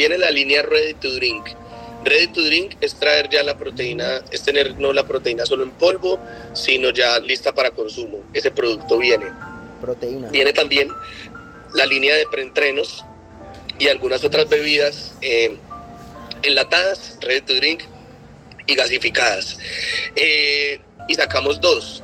viene la línea Ready to Drink. Ready to Drink es traer ya la proteína, es tener no la proteína solo en polvo, sino ya lista para consumo. Ese producto viene. Proteína. Viene también la línea de preentrenos y algunas otras bebidas eh, enlatadas, Ready to Drink y gasificadas. Eh, y sacamos dos.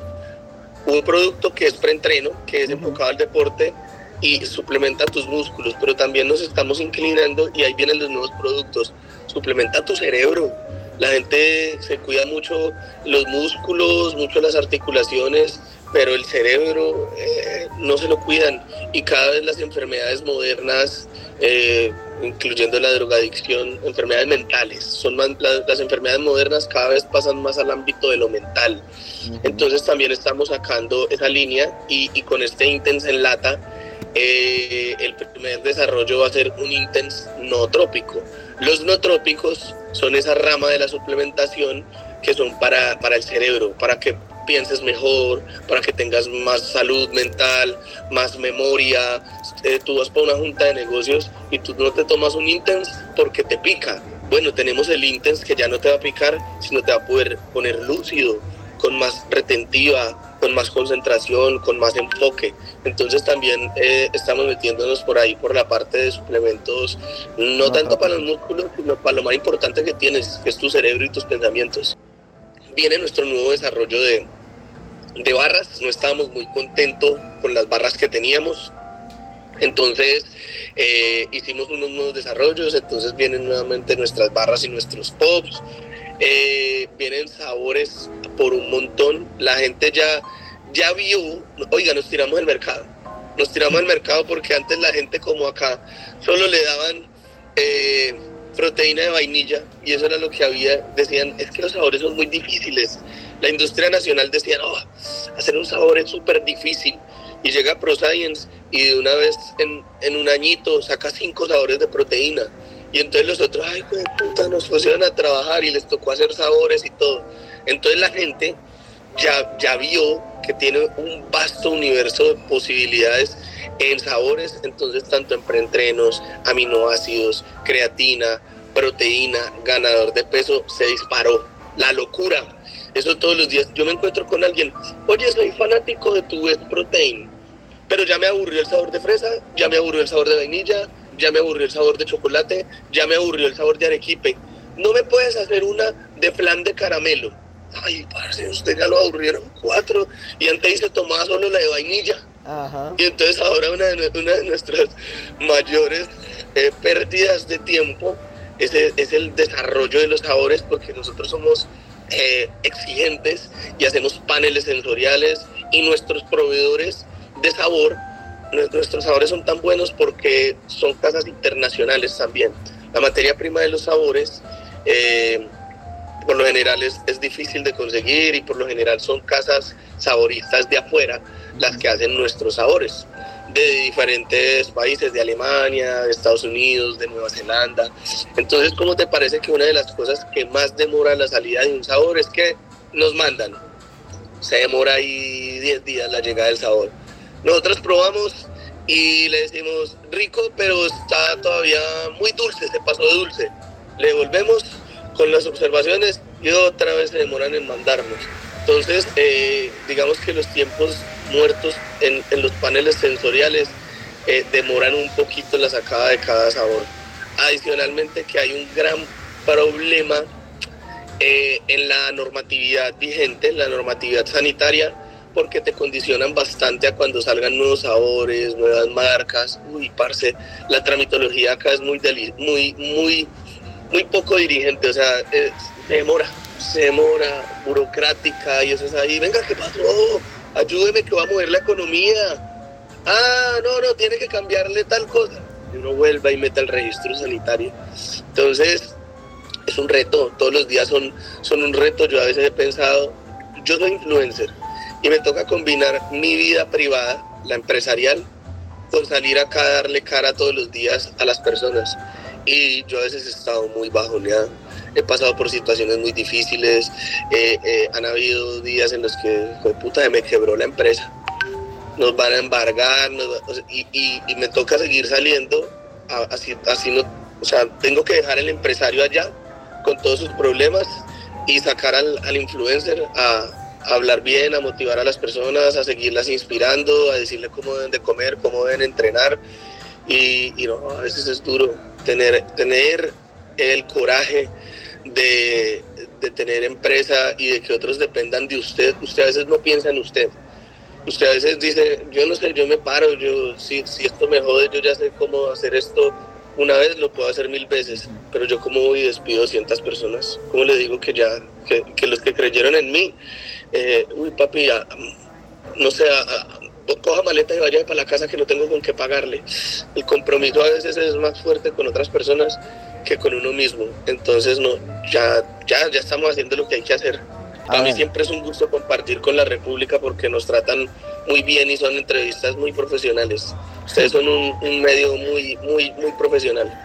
Un producto que es preentreno, que es enfocado al deporte y suplementa tus músculos, pero también nos estamos inclinando y ahí vienen los nuevos productos. Suplementa tu cerebro. La gente se cuida mucho los músculos, mucho las articulaciones, pero el cerebro eh, no se lo cuidan y cada vez las enfermedades modernas, eh, incluyendo la drogadicción, enfermedades mentales, son las, enfermedades modernas cada vez pasan más al ámbito de lo mental. Entonces también estamos sacando esa línea y, con este Intense en lata, eh, el primer desarrollo va a ser un Intense no trópico. Los no trópicos son esa rama de la suplementación que son para, para el cerebro, para que pienses mejor, para que tengas más salud mental, más memoria. Eh, tú vas para una junta de negocios y tú no te tomas un Intense porque te pica. Bueno, tenemos el Intense que ya no te va a picar, sino te va a poder poner lúcido, con más retentiva, con más concentración, con más enfoque. Entonces también eh, estamos metiéndonos por ahí, por la parte de suplementos, no tanto para los músculos, sino para lo más importante que tienes, que es tu cerebro y tus pensamientos. Viene nuestro nuevo desarrollo de, de barras, no estábamos muy contentos con las barras que teníamos. Entonces eh, hicimos unos nuevos desarrollos, entonces vienen nuevamente nuestras barras y nuestros pops. Eh, vienen sabores por un montón. La gente ya, ya vio, oiga, nos tiramos el mercado. Nos tiramos el mercado porque antes la gente como acá solo le daban eh, proteína de vainilla y eso era lo que había. Decían, es que los sabores son muy difíciles la industria nacional decía, no, hacer un sabor es súper difícil. Y llega ProScience y de una vez en, un añito saca cinco sabores de proteína. Y entonces los otros, ay, de puta, nos pusieron a trabajar y les tocó hacer sabores y todo. Entonces la gente ya, ya vio que tiene un vasto universo de posibilidades en sabores, entonces tanto en preentrenos, aminoácidos, creatina, proteína, ganador de peso, se disparó. La locura, eso todos los días. Yo me encuentro con alguien, oye, soy fanático de tu West Protein, pero ya me aburrió el sabor de fresa, ya me aburrió el sabor de vainilla, ya me aburrió el sabor de chocolate, ya me aburrió el sabor de arequipe. No me puedes hacer una de flan de caramelo. Ay, parce, usted ya lo aburrieron cuatro. Y antes se tomaba solo la de vainilla. Y entonces ahora una de, una de nuestras mayores eh, pérdidas de tiempo es es el desarrollo de los sabores porque nosotros somos eh, exigentes y hacemos paneles sensoriales y nuestros proveedores de sabor, nuestros sabores son tan buenos porque son casas internacionales también. La materia prima de los sabores eh, por lo general es, es, difícil de conseguir y por lo general son casas saboristas de afuera las que hacen nuestros sabores de diferentes países, de Alemania, de Estados Unidos, de Nueva Zelanda. Entonces, ¿cómo te parece que una de las cosas que más demora la salida de un sabor es que nos mandan? Se demora ahí 10 días la llegada del sabor. Nosotros probamos y le decimos rico, pero está todavía muy dulce, se pasó de dulce. Le devolvemos con las observaciones y otra vez se demoran en mandarnos. Entonces, eh, digamos que los tiempos muertos en, los paneles sensoriales eh, demoran un poquito la sacada de cada sabor. Adicionalmente que hay un gran problema eh, en la normatividad vigente, en la normatividad sanitaria, porque te condicionan bastante a cuando salgan nuevos sabores, nuevas marcas. Uy, parce, la tramitología acá es muy, muy, muy, muy poco dirigente, o sea, se demora, se demora, burocrática, y eso es ahí, venga, ¿qué pasó? ayúdeme que va a mover la economía. Ah, no, no, tiene que cambiarle tal cosa. Y uno vuelva y meta el registro sanitario. Entonces, es un reto, todos los días son, son un reto. Yo a veces he pensado, yo soy influencer y me toca combinar mi vida privada, la empresarial, con salir acá a darle cara todos los días a las personas. Y yo a veces he estado muy bajoneado he pasado por situaciones muy difíciles, eh, eh, han habido días en los que, puta, me quebró la empresa, nos van a embargar y, me toca seguir saliendo, así, así no O sea, tengo que dejar al empresario allá con todos sus problemas y sacar al, al influencer a, hablar bien, a motivar a las personas, a seguirlas inspirando, a decirle cómo deben de comer, cómo deben entrenar. Y, y no, a veces es duro tener, tener el coraje de, de, tener empresa y de que otros dependan de usted. Usted a veces no piensa en usted. Usted a veces dice, yo no sé, yo me paro, yo si, si esto me jode, yo ya sé cómo hacer esto. Una vez lo puedo hacer mil veces, pero yo como voy y despido a cientas personas. ¿Cómo le digo que ya, que, que los que creyeron en mí, eh, uy papi, no sé, coja maleta y vaya para la casa que no tengo con qué pagarle. El compromiso a veces es más fuerte con otras personas que con uno mismo. Entonces, no, ya, ya, ya estamos haciendo lo que hay que hacer. A, mí siempre es un gusto compartir con la República porque nos tratan muy bien y son entrevistas muy profesionales. Ustedes son un, un medio muy, muy, muy profesional.